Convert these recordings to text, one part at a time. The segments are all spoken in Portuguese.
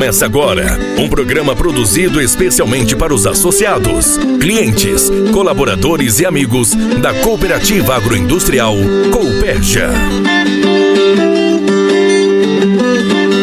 Começa agora um programa produzido especialmente para os associados, clientes, colaboradores e amigos da Cooperativa Agroindustrial Cooperja.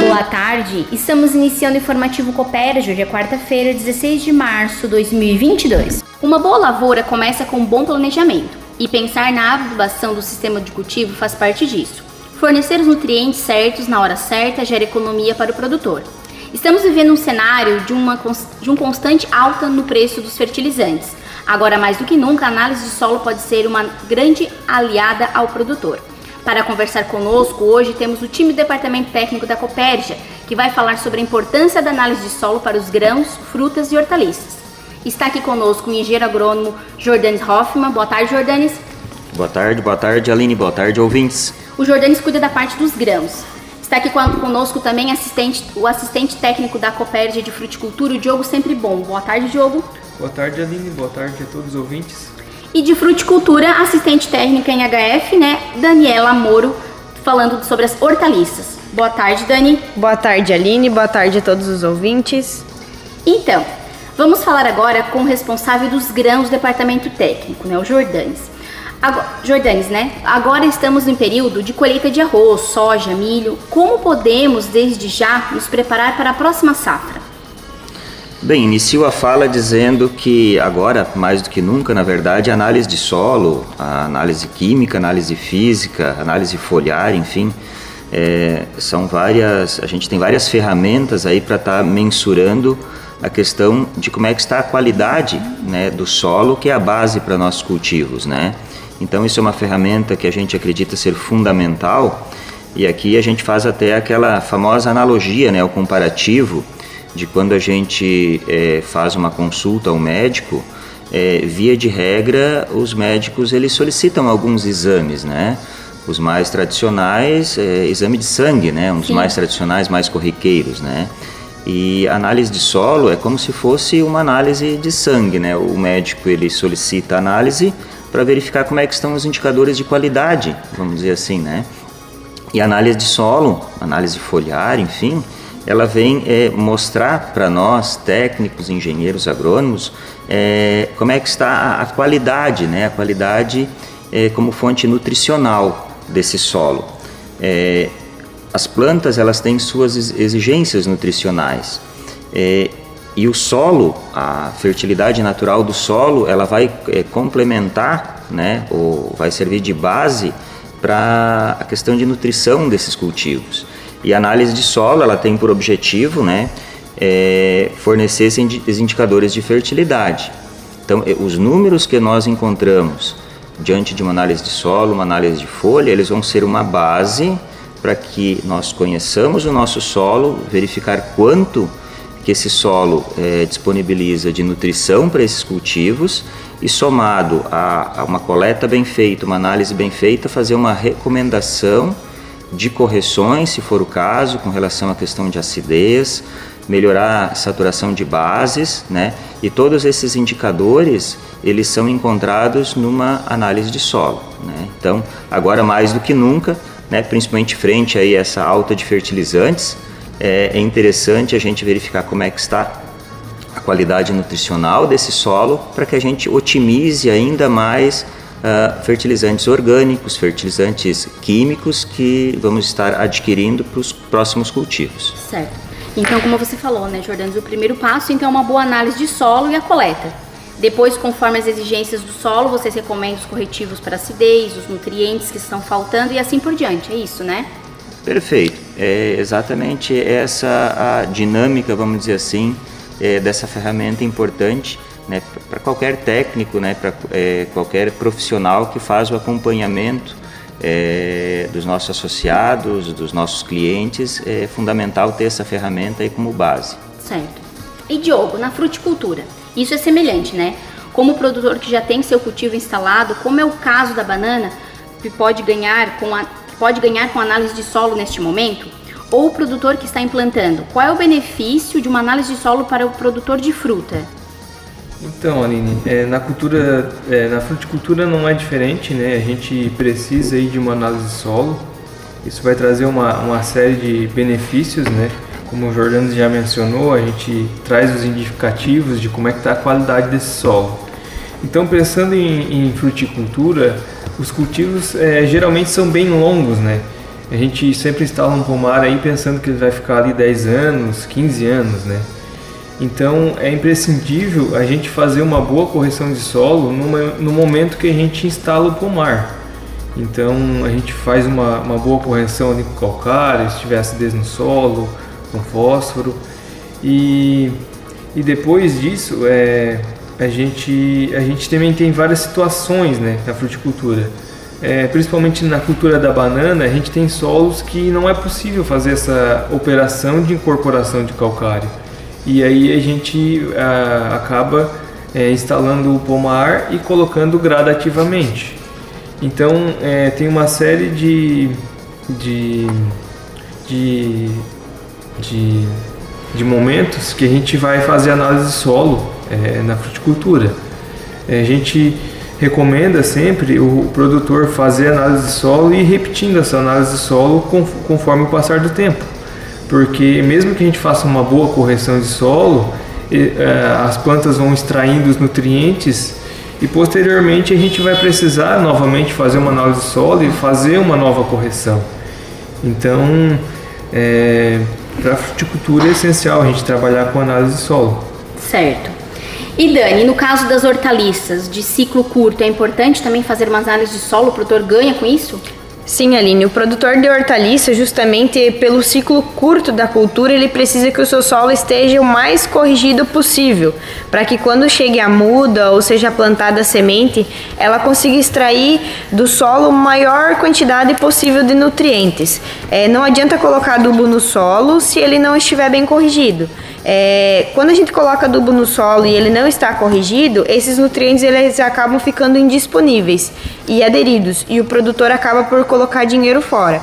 Boa tarde, estamos iniciando o informativo Cooperja, hoje é quarta-feira, 16 de março de 2022. Uma boa lavoura começa com um bom planejamento e pensar na adubação do sistema de cultivo faz parte disso. Fornecer os nutrientes certos na hora certa gera economia para o produtor. Estamos vivendo um cenário de, uma, de um constante alta no preço dos fertilizantes. Agora, mais do que nunca, a análise de solo pode ser uma grande aliada ao produtor. Para conversar conosco, hoje temos o time do Departamento Técnico da Copérgia, que vai falar sobre a importância da análise de solo para os grãos, frutas e hortaliças. Está aqui conosco o engenheiro agrônomo Jordanes Hoffman. Boa tarde, Jordanes. Boa tarde, boa tarde, Aline. Boa tarde, ouvintes. O Jordanes cuida da parte dos grãos. Está aqui conosco também assistente, o assistente técnico da Copérdia de Fruticultura, o Diogo Sempre Bom. Boa tarde, Diogo. Boa tarde, Aline. Boa tarde a todos os ouvintes. E de Fruticultura, assistente técnica em HF, né, Daniela Moro, falando sobre as hortaliças. Boa tarde, Dani. Boa tarde, Aline. Boa tarde a todos os ouvintes. Então, vamos falar agora com o responsável dos grãos do departamento técnico, né, o Jordanes. Agora, Jordanes, né? Agora estamos em período de colheita de arroz, soja, milho. Como podemos, desde já, nos preparar para a próxima safra? Bem, inicio a fala dizendo que agora, mais do que nunca, na verdade, a análise de solo, a análise química, análise física, análise foliar, enfim, é, são várias. A gente tem várias ferramentas aí para estar tá mensurando a questão de como é que está a qualidade né, do solo, que é a base para nossos cultivos, né? Então isso é uma ferramenta que a gente acredita ser fundamental e aqui a gente faz até aquela famosa analogia, né, o comparativo de quando a gente é, faz uma consulta ao médico, é, via de regra os médicos eles solicitam alguns exames, né? Os mais tradicionais, é, exame de sangue, né? Um dos Sim. mais tradicionais, mais corriqueiros, né? E análise de solo é como se fosse uma análise de sangue, né? O médico ele solicita análise para verificar como é que estão os indicadores de qualidade, vamos dizer assim, né? E a análise de solo, análise foliar, enfim, ela vem é, mostrar para nós, técnicos, engenheiros, agrônomos, é, como é que está a, qualidade, né? A qualidade é, como fonte nutricional desse solo. É, as plantas elas têm suas exigências nutricionais. É, e o solo, a fertilidade natural do solo, ela vai é, complementar, né, ou vai servir de base para a questão de nutrição desses cultivos. E a análise de solo, ela tem por objetivo, né, é, fornecer esses indicadores de fertilidade. Então, os números que nós encontramos diante de uma análise de solo, uma análise de folha, eles vão ser uma base para que nós conheçamos o nosso solo, verificar quanto que esse solo é, disponibiliza de nutrição para esses cultivos e somado a, a, uma coleta bem feita, uma análise bem feita, fazer uma recomendação de correções, se for o caso, com relação à questão de acidez, melhorar a saturação de bases, né? E todos esses indicadores eles são encontrados numa análise de solo, né? Então, agora mais do que nunca, né? Principalmente frente aí a essa alta de fertilizantes, é, é interessante a gente verificar como é que está a qualidade nutricional desse solo para que a gente otimize ainda mais uh, fertilizantes orgânicos, fertilizantes químicos que vamos estar adquirindo para os próximos cultivos. Certo. Então, como você falou, né, Jordano, o primeiro passo então é uma boa análise de solo e a coleta. Depois, conforme as exigências do solo, vocês recomendam os corretivos para acidez, os nutrientes que estão faltando e assim por diante. É isso, né? Perfeito. É exatamente essa a dinâmica, vamos dizer assim, é, dessa ferramenta importante né, para qualquer técnico, né, para é, qualquer profissional que faz o acompanhamento é, dos nossos associados, dos nossos clientes. É fundamental ter essa ferramenta aí como base. Certo. E Diogo, na fruticultura, isso é semelhante, né? Como o produtor que já tem seu cultivo instalado, como é o caso da banana, que pode ganhar com a pode ganhar com análise de solo neste momento? Ou o produtor que está implantando? Qual é o benefício de uma análise de solo para o produtor de fruta? Então, Aline, é, na cultura, é, na fruticultura não é diferente, né? A gente precisa aí de uma análise de solo. Isso vai trazer uma, uma série de benefícios, né? como o Jordano já mencionou, a gente traz os indicativos de como é que está a qualidade desse solo. Então, pensando em, em fruticultura, os cultivos é, geralmente são bem longos, né? A gente sempre instala um pomar aí pensando que ele vai ficar ali 10 anos, 15 anos, né? Então é imprescindível a gente fazer uma boa correção de solo no momento que a gente instala o pomar. Então a gente faz uma, uma boa correção ali com calcário, se tiver acidez no solo, com fósforo. E, e depois disso é, a, gente, a gente também tem várias situações né, na fruticultura. É, principalmente na cultura da banana, a gente tem solos que não é possível fazer essa operação de incorporação de calcário. E aí a gente a, acaba é, instalando o pomar e colocando gradativamente. Então é, tem uma série de, de, de, de, de, momentos que a gente vai fazer análise de solo é, na fruticultura. É, a gente recomenda sempre o produtor fazer análise de solo e ir repetindo essa análise de solo conforme o passar do tempo porque mesmo que a gente faça uma boa correção de solo, é, as plantas vão extraindo os nutrientes e posteriormente a gente vai precisar novamente fazer uma análise de solo e fazer uma nova correção. Então, é, para a fruticultura é essencial a gente trabalhar com análise de solo. Certo. E Dani, no caso das hortaliças de ciclo curto, é importante também fazer uma análise de solo? O produtor ganha com isso? Sim, Aline, o produtor de hortaliça, justamente pelo ciclo curto da cultura, ele precisa que o seu solo esteja o mais corrigido possível, para que quando chegue a muda ou seja plantada a semente, ela consiga extrair do solo maior quantidade possível de nutrientes. É, não adianta colocar adubo no solo se ele não estiver bem corrigido. É, quando a gente coloca adubo no solo e ele não está corrigido, esses nutrientes eles acabam ficando indisponíveis e aderidos e o produtor acaba por colocar dinheiro fora.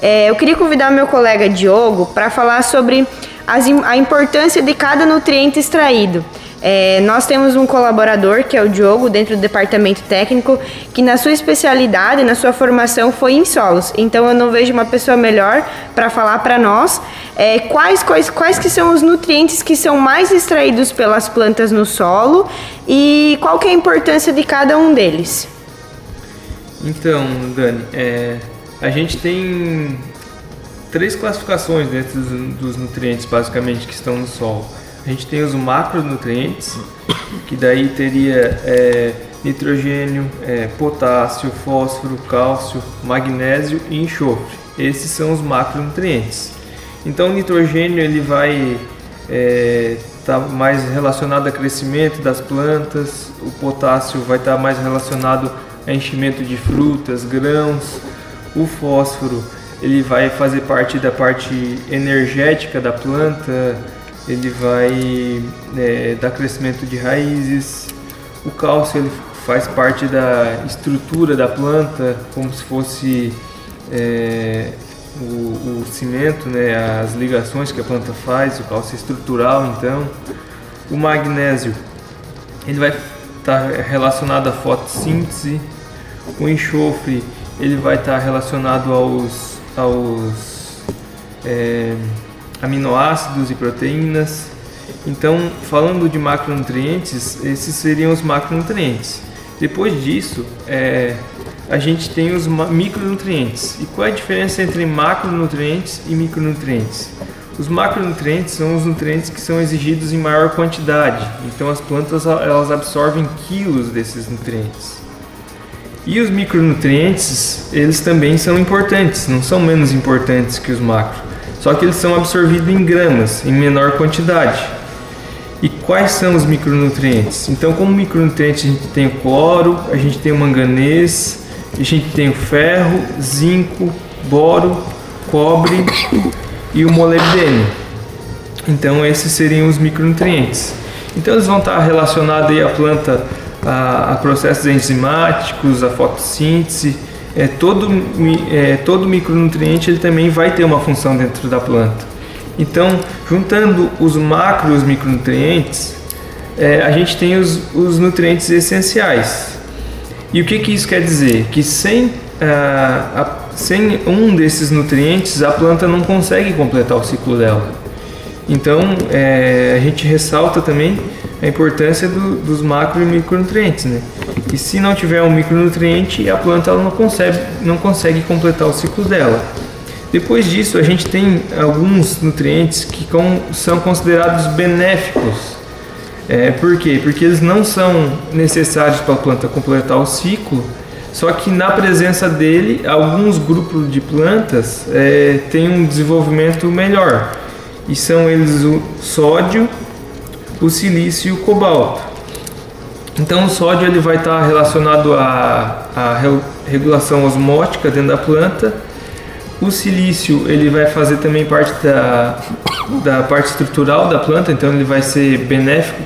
É, eu queria convidar meu colega Diogo para falar sobre as, a importância de cada nutriente extraído. É, nós temos um colaborador, que é o Diogo, dentro do departamento técnico, que na sua especialidade, na sua formação, foi em solos. Então eu não vejo uma pessoa melhor para falar para nós é, quais, quais, quais que são os nutrientes que são mais extraídos pelas plantas no solo e qual que é a importância de cada um deles. Então, Dani, é, a gente tem três classificações dentro dos, dos nutrientes, basicamente, que estão no solo a gente tem os macronutrientes, que daí teria é, nitrogênio, é, potássio, fósforo, cálcio, magnésio e enxofre. Esses são os macronutrientes. Então o nitrogênio ele vai estar é, tá mais relacionado ao crescimento das plantas, o potássio vai estar tá mais relacionado a enchimento de frutas, grãos, o fósforo ele vai fazer parte da parte energética da planta, ele vai é, dar crescimento de raízes. O cálcio ele faz parte da estrutura da planta, como se fosse é, o, o, cimento, né, as ligações que a planta faz, o cálcio estrutural, então. O magnésio ele vai estar tá relacionado à fotossíntese. O enxofre ele vai estar tá relacionado aos, aos é, aminoácidos e proteínas. Então, falando de macronutrientes, esses seriam os macronutrientes. Depois disso, é, a gente tem os micronutrientes. E qual é a diferença entre macronutrientes e micronutrientes? Os macronutrientes são os nutrientes que são exigidos em maior quantidade. Então, as plantas elas absorvem quilos desses nutrientes. E os micronutrientes, eles também são importantes, não são menos importantes que os macro. Só que eles são absorvidos em gramas, em menor quantidade. E quais são os micronutrientes? Então, como micronutrientes, a gente tem o cloro, a gente tem o manganês, a gente tem o ferro, zinco, boro, cobre e o molibdênio. Então, esses seriam os micronutrientes. Então, eles vão estar relacionados aí à planta a, a processos enzimáticos, a fotossíntese, é, todo, é, todo micronutriente ele também vai ter uma função dentro da planta. Então, juntando os macro e os micronutrientes, é, a gente tem os, os, nutrientes essenciais. E o que, que isso quer dizer? Que sem, a, sem um desses nutrientes, a planta não consegue completar o ciclo dela. Então, é, a gente ressalta também a importância do, dos macro e micronutrientes, né? E se não tiver um micronutriente, a planta não consegue, não consegue completar o ciclo dela. Depois disso, a gente tem alguns nutrientes que são considerados benéficos. É, por quê? Porque eles não são necessários para a planta completar o ciclo, só que na presença dele, alguns grupos de plantas é, têm um desenvolvimento melhor. E são eles o sódio, o silício e o cobalto. Então o sódio ele vai estar relacionado à, à regulação osmótica dentro da planta. O silício ele vai fazer também parte da, da parte estrutural da planta, então ele vai ser benéfico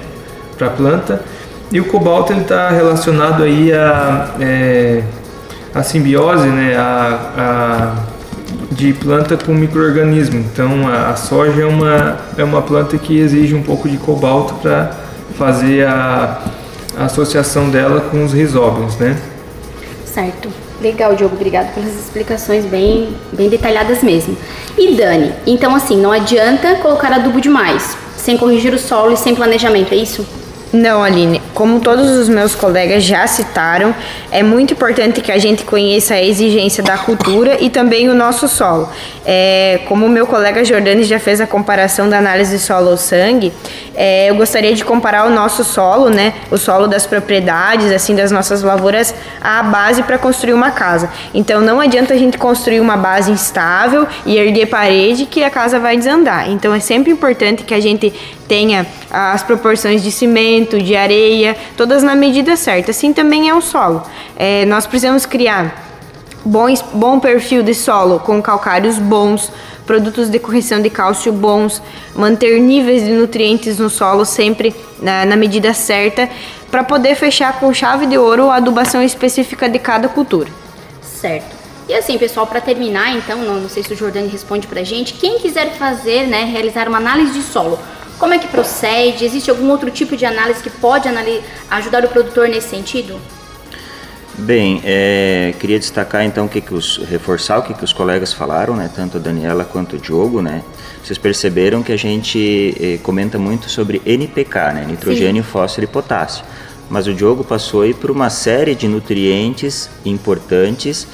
para a planta. E o cobalto ele está relacionado aí a, é, a simbiose, né, a, a, de planta com microorganismo. Então a, a, soja é uma, é uma planta que exige um pouco de cobalto para fazer a, a, associação dela com os risóbios, né? Certo. Legal, Diogo. Obrigado pelas explicações bem, bem detalhadas mesmo. E Dani, então assim, não adianta colocar adubo demais, sem corrigir o solo e sem planejamento, é isso? Não, Aline. Como todos os meus colegas já citaram, é muito importante que a gente conheça a exigência da cultura e também o nosso solo. É, como o meu colega Jordani já fez a comparação da análise solo-sangue, é, eu gostaria de comparar o nosso solo, né, o solo das propriedades, assim, das nossas lavouras, à base para construir uma casa. Então, não adianta a gente construir uma base instável e erguer parede que a casa vai desandar. Então, é sempre importante que a gente tenha as proporções de cimento, de areia, todas na medida certa. Assim também é o solo. É, nós precisamos criar bons, bom perfil de solo com calcários bons, produtos de correção de cálcio bons, manter níveis de nutrientes no solo sempre na, na medida certa, para poder fechar com chave de ouro a adubação específica de cada cultura. Certo. E assim, pessoal, para terminar, então, não, não sei se o Jordani responde para a gente, quem quiser fazer, né, realizar uma análise de solo, como é que procede? Existe algum outro tipo de análise que pode ajudar o produtor nesse sentido? Bem, é, queria destacar então que, que os reforçar o que, que os colegas falaram, né, tanto a Daniela quanto o Diogo, né. Vocês perceberam que a gente eh, comenta muito sobre NPK, né, nitrogênio, Sim. fósforo e potássio. Mas o Diogo passou aí por uma série de nutrientes importantes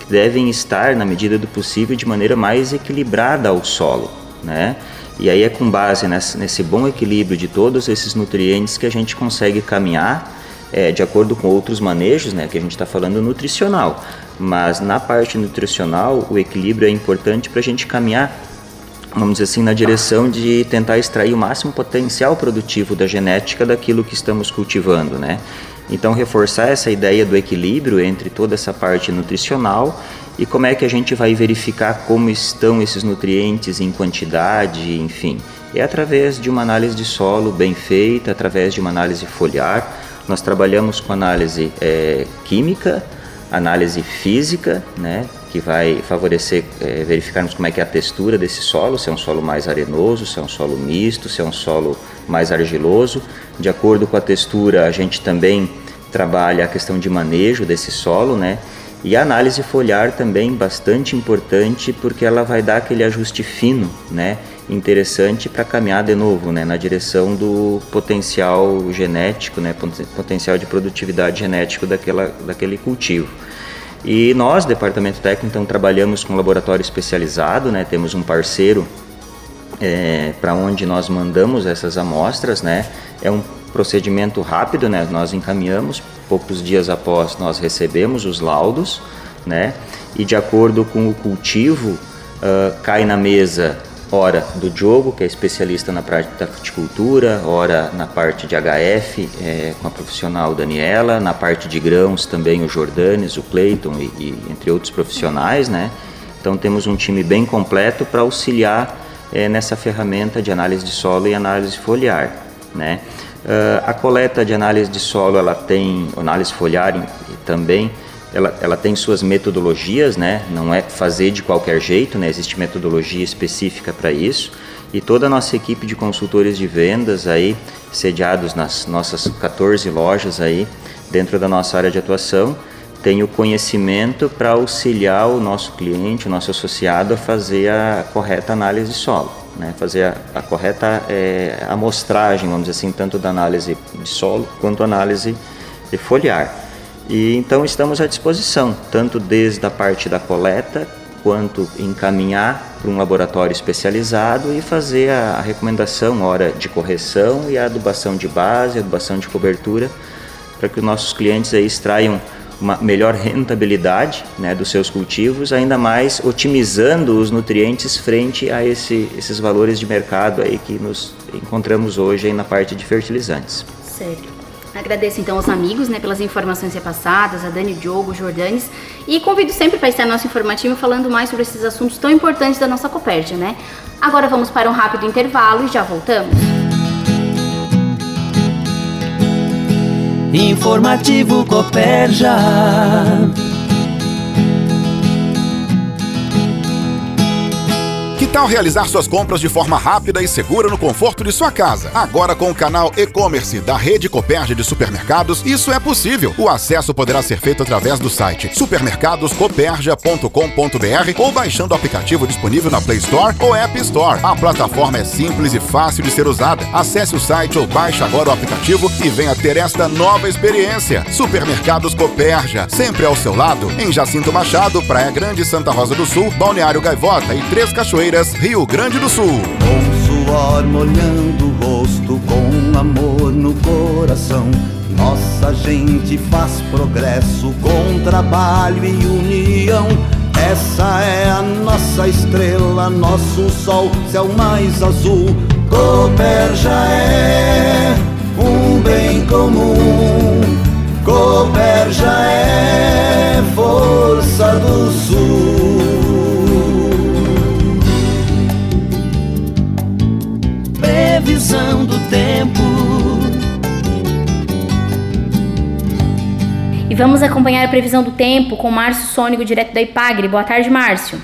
que devem estar, na medida do possível, de maneira mais equilibrada ao solo, né. E aí é com base nesse, bom equilíbrio de todos esses nutrientes que a gente consegue caminhar é, de acordo com outros manejos, né, que a gente está falando nutricional. Mas na parte nutricional, o equilíbrio é importante para a gente caminhar, vamos dizer assim, na direção de tentar extrair o máximo potencial produtivo da genética daquilo que estamos cultivando, né? Então, reforçar essa ideia do equilíbrio entre toda essa parte nutricional e como é que a gente vai verificar como estão esses nutrientes em quantidade, enfim. É através de uma análise de solo bem feita, através de uma análise foliar. Nós trabalhamos com análise é, química, análise física, né, que vai favorecer é, verificarmos como é que é a textura desse solo, se é um solo mais arenoso, se é um solo misto, se é um solo mais argiloso. De acordo com a textura, a gente também trabalha a questão de manejo desse solo, né? E a análise foliar também bastante importante porque ela vai dar aquele ajuste fino, né? Interessante para caminhar de novo, né? Na direção do potencial genético, né? Potencial de produtividade genético daquela, daquele cultivo. E nós, departamento técnico, então trabalhamos com um laboratório especializado, né? Temos um parceiro é, para onde nós mandamos essas amostras, né? É um procedimento rápido, né? Nós encaminhamos, poucos dias após nós recebemos os laudos, né? E de acordo com o cultivo, uh, cai na mesa ora do Diogo, que é especialista na parte da fruticultura, ora na parte de HF, é, com a profissional Daniela, na parte de grãos também o Jordanes, o Cleiton e, e, entre outros profissionais, né? Então temos um time bem completo para auxiliar é, nessa ferramenta de análise de solo e análise foliar, né? Uh, a coleta de análise de solo, ela tem, análise foliar também, ela, ela tem suas metodologias, né? Não é fazer de qualquer jeito, né? Existe metodologia específica para isso. E toda a nossa equipe de consultores de vendas aí, sediados nas nossas 14 lojas aí, dentro da nossa área de atuação, tem o conhecimento para auxiliar o nosso cliente, o nosso associado a fazer a correta análise de solo. Né, fazer a, a correta é, amostragem, vamos dizer assim, tanto da análise de solo quanto análise foliar. E então estamos à disposição, tanto desde a parte da coleta quanto encaminhar para um laboratório especializado e fazer a, a recomendação, hora de correção e a adubação de base, adubação de cobertura, para que os nossos clientes aí extraiam uma melhor rentabilidade né, dos seus cultivos, ainda mais otimizando os nutrientes frente a esse, esses valores de mercado aí que nos encontramos hoje na parte de fertilizantes. Certo. Agradeço então aos amigos né, pelas informações repassadas, a Dani, Diogo, Jordanes, e convido sempre para estar no nosso informativo falando mais sobre esses assuntos tão importantes da nossa Copérdia, né? Agora vamos para um rápido intervalo e já voltamos. Informativo Copérdia. Tal realizar suas compras de forma rápida e segura no conforto de sua casa? Agora com o canal e-commerce da Rede Copérgia de Supermercados, isso é possível. O acesso poderá ser feito através do site supermercadoscoperja.com.br ou baixando o aplicativo disponível na Play Store ou App Store. A plataforma é simples e fácil de ser usada. Acesse o site ou baixe agora o aplicativo e venha ter esta nova experiência. Supermercados Copérgia, sempre ao seu lado, em Jacinto Machado, Praia Grande, Santa Rosa do Sul, Balneário Gaivota e Três Cachoeiras, Rio Grande do Sul. Com suor molhando o rosto, com amor no coração. Nossa gente faz progresso com trabalho e união. Essa é a nossa estrela, nosso sol, céu mais azul. Cooper já é vamos acompanhar a previsão do tempo com Márcio Sônico, direto da Ipagre. Boa tarde, Márcio.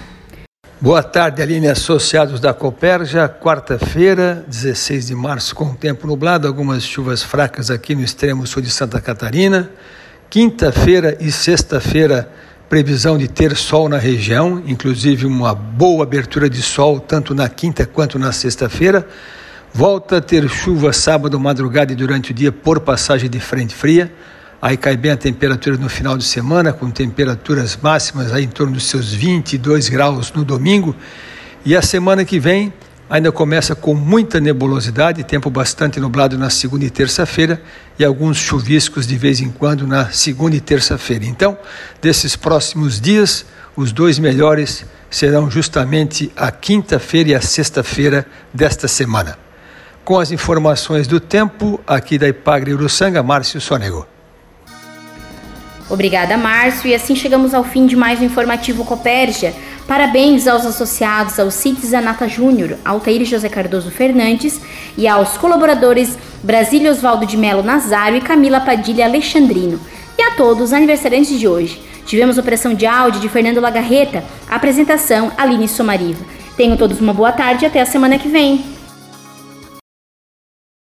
Boa tarde, Aline, associados da Coperja. Quarta-feira, 16 de março, com tempo nublado, algumas chuvas fracas aqui no extremo sul de Santa Catarina. Quinta-feira e sexta-feira, previsão de ter sol na região, inclusive uma boa abertura de sol tanto na quinta quanto na sexta-feira. Volta a ter chuva sábado, madrugada e durante o dia por passagem de frente fria. Aí cai bem a temperatura no final de semana, com temperaturas máximas aí em torno dos seus 22 graus no domingo. E a semana que vem ainda começa com muita nebulosidade, tempo bastante nublado na segunda e terça-feira e alguns chuviscos de vez em quando na segunda e terça-feira. Então, desses próximos dias, os dois melhores serão justamente a quinta-feira e a sexta-feira desta semana. Com as informações do tempo, aqui da Ipagre Uruçanga, Márcio Sonego. Obrigada, Márcio. E assim chegamos ao fim de mais um informativo Copérgia. Parabéns aos associados ao CITES Anata Júnior, Altair José Cardoso Fernandes e aos colaboradores Brasília Osvaldo de Melo Nazário e Camila Padilha Alexandrino. E a todos os aniversariantes de hoje. Tivemos operação de áudio de Fernando Lagarreta, apresentação Aline Somariva. Tenham todos uma boa tarde e até a semana que vem.